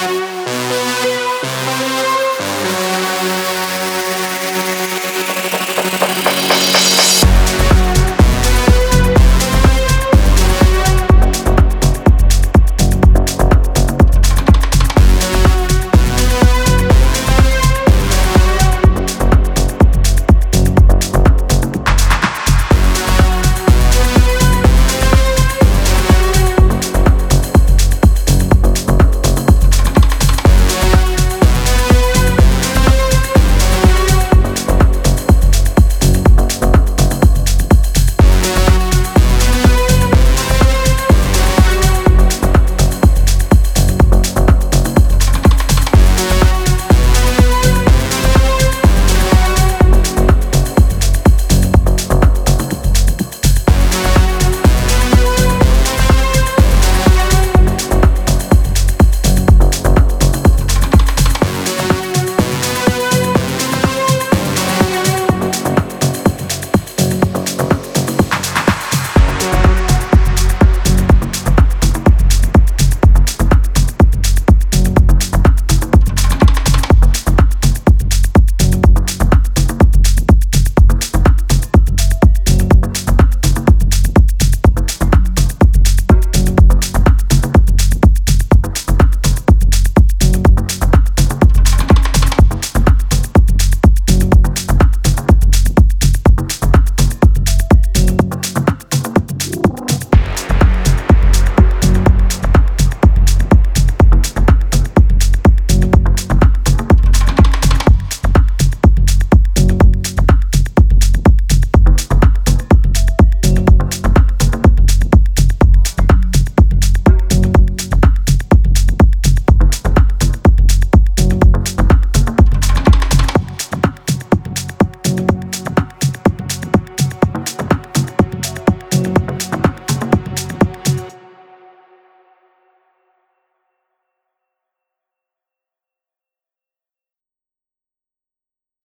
Música